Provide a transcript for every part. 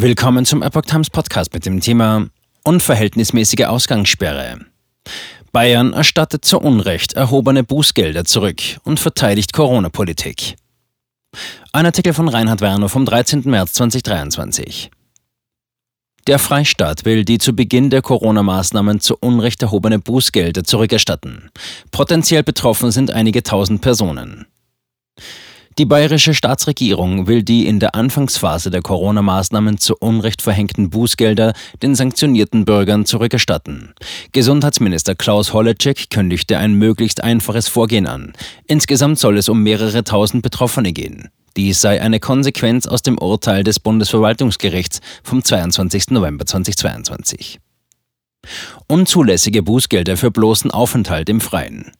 Willkommen zum Epoch Times Podcast mit dem Thema Unverhältnismäßige Ausgangssperre. Bayern erstattet zu Unrecht erhobene Bußgelder zurück und verteidigt Corona-Politik. Ein Artikel von Reinhard Werner vom 13. März 2023. Der Freistaat will die zu Beginn der Corona-Maßnahmen zu Unrecht erhobene Bußgelder zurückerstatten. Potenziell betroffen sind einige tausend Personen. Die bayerische Staatsregierung will die in der Anfangsphase der Corona-Maßnahmen zu Unrecht verhängten Bußgelder den sanktionierten Bürgern zurückerstatten. Gesundheitsminister Klaus Holleczek kündigte ein möglichst einfaches Vorgehen an. Insgesamt soll es um mehrere tausend Betroffene gehen. Dies sei eine Konsequenz aus dem Urteil des Bundesverwaltungsgerichts vom 22. November 2022. Unzulässige Bußgelder für bloßen Aufenthalt im Freien.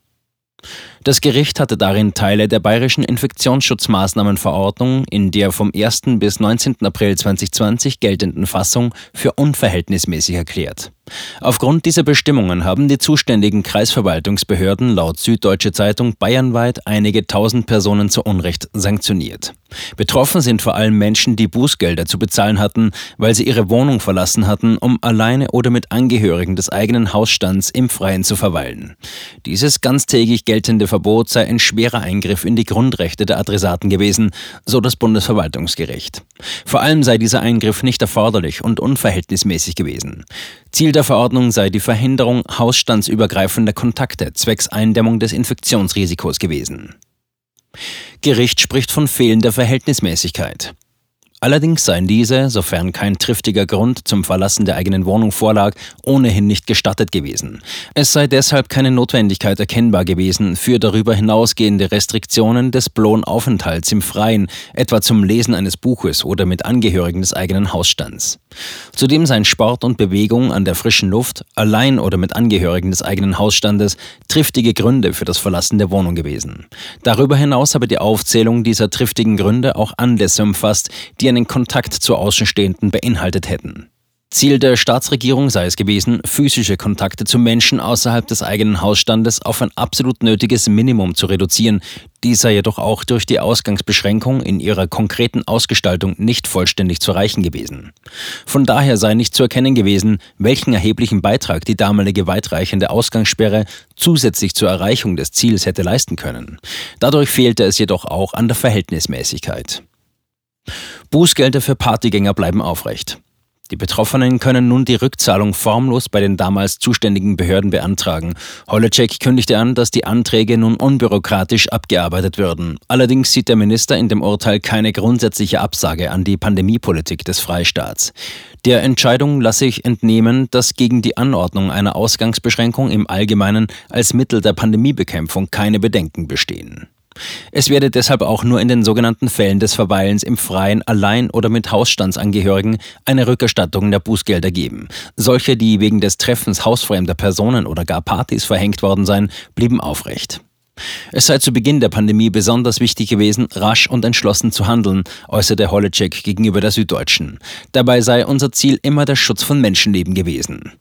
Das Gericht hatte darin Teile der bayerischen Infektionsschutzmaßnahmenverordnung in der vom 1. bis 19. April 2020 geltenden Fassung für unverhältnismäßig erklärt. Aufgrund dieser Bestimmungen haben die zuständigen Kreisverwaltungsbehörden laut Süddeutsche Zeitung bayernweit einige tausend Personen zu Unrecht sanktioniert. Betroffen sind vor allem Menschen, die Bußgelder zu bezahlen hatten, weil sie ihre Wohnung verlassen hatten, um alleine oder mit Angehörigen des eigenen Hausstands im Freien zu verweilen. Dieses ganztägig geltende Verbot sei ein schwerer Eingriff in die Grundrechte der Adressaten gewesen, so das Bundesverwaltungsgericht. Vor allem sei dieser Eingriff nicht erforderlich und unverhältnismäßig gewesen. Ziel der Verordnung sei die Verhinderung hausstandsübergreifender Kontakte zwecks Eindämmung des Infektionsrisikos gewesen. Gericht spricht von fehlender Verhältnismäßigkeit. Allerdings seien diese, sofern kein triftiger Grund zum Verlassen der eigenen Wohnung vorlag, ohnehin nicht gestattet gewesen. Es sei deshalb keine Notwendigkeit erkennbar gewesen für darüber hinausgehende Restriktionen des bloßen Aufenthalts im Freien, etwa zum Lesen eines Buches oder mit Angehörigen des eigenen Hausstands. Zudem seien Sport und Bewegung an der frischen Luft, allein oder mit Angehörigen des eigenen Hausstandes, triftige Gründe für das Verlassen der Wohnung gewesen. Darüber hinaus habe die Aufzählung dieser triftigen Gründe auch Anlässe umfasst, die einen Kontakt zu Außenstehenden beinhaltet hätten. Ziel der Staatsregierung sei es gewesen, physische Kontakte zu Menschen außerhalb des eigenen Hausstandes auf ein absolut nötiges Minimum zu reduzieren. Dies sei jedoch auch durch die Ausgangsbeschränkung in ihrer konkreten Ausgestaltung nicht vollständig zu erreichen gewesen. Von daher sei nicht zu erkennen gewesen, welchen erheblichen Beitrag die damalige weitreichende Ausgangssperre zusätzlich zur Erreichung des Ziels hätte leisten können. Dadurch fehlte es jedoch auch an der Verhältnismäßigkeit. Bußgelder für Partygänger bleiben aufrecht. Die Betroffenen können nun die Rückzahlung formlos bei den damals zuständigen Behörden beantragen. Holleczek kündigte an, dass die Anträge nun unbürokratisch abgearbeitet würden. Allerdings sieht der Minister in dem Urteil keine grundsätzliche Absage an die Pandemiepolitik des Freistaats. Der Entscheidung lasse ich entnehmen, dass gegen die Anordnung einer Ausgangsbeschränkung im Allgemeinen als Mittel der Pandemiebekämpfung keine Bedenken bestehen. Es werde deshalb auch nur in den sogenannten Fällen des Verweilens im Freien allein oder mit Hausstandsangehörigen eine Rückerstattung der Bußgelder geben. Solche, die wegen des Treffens hausfremder Personen oder gar Partys verhängt worden seien, blieben aufrecht. Es sei zu Beginn der Pandemie besonders wichtig gewesen, rasch und entschlossen zu handeln, äußerte Holleczek gegenüber der Süddeutschen. Dabei sei unser Ziel immer der Schutz von Menschenleben gewesen.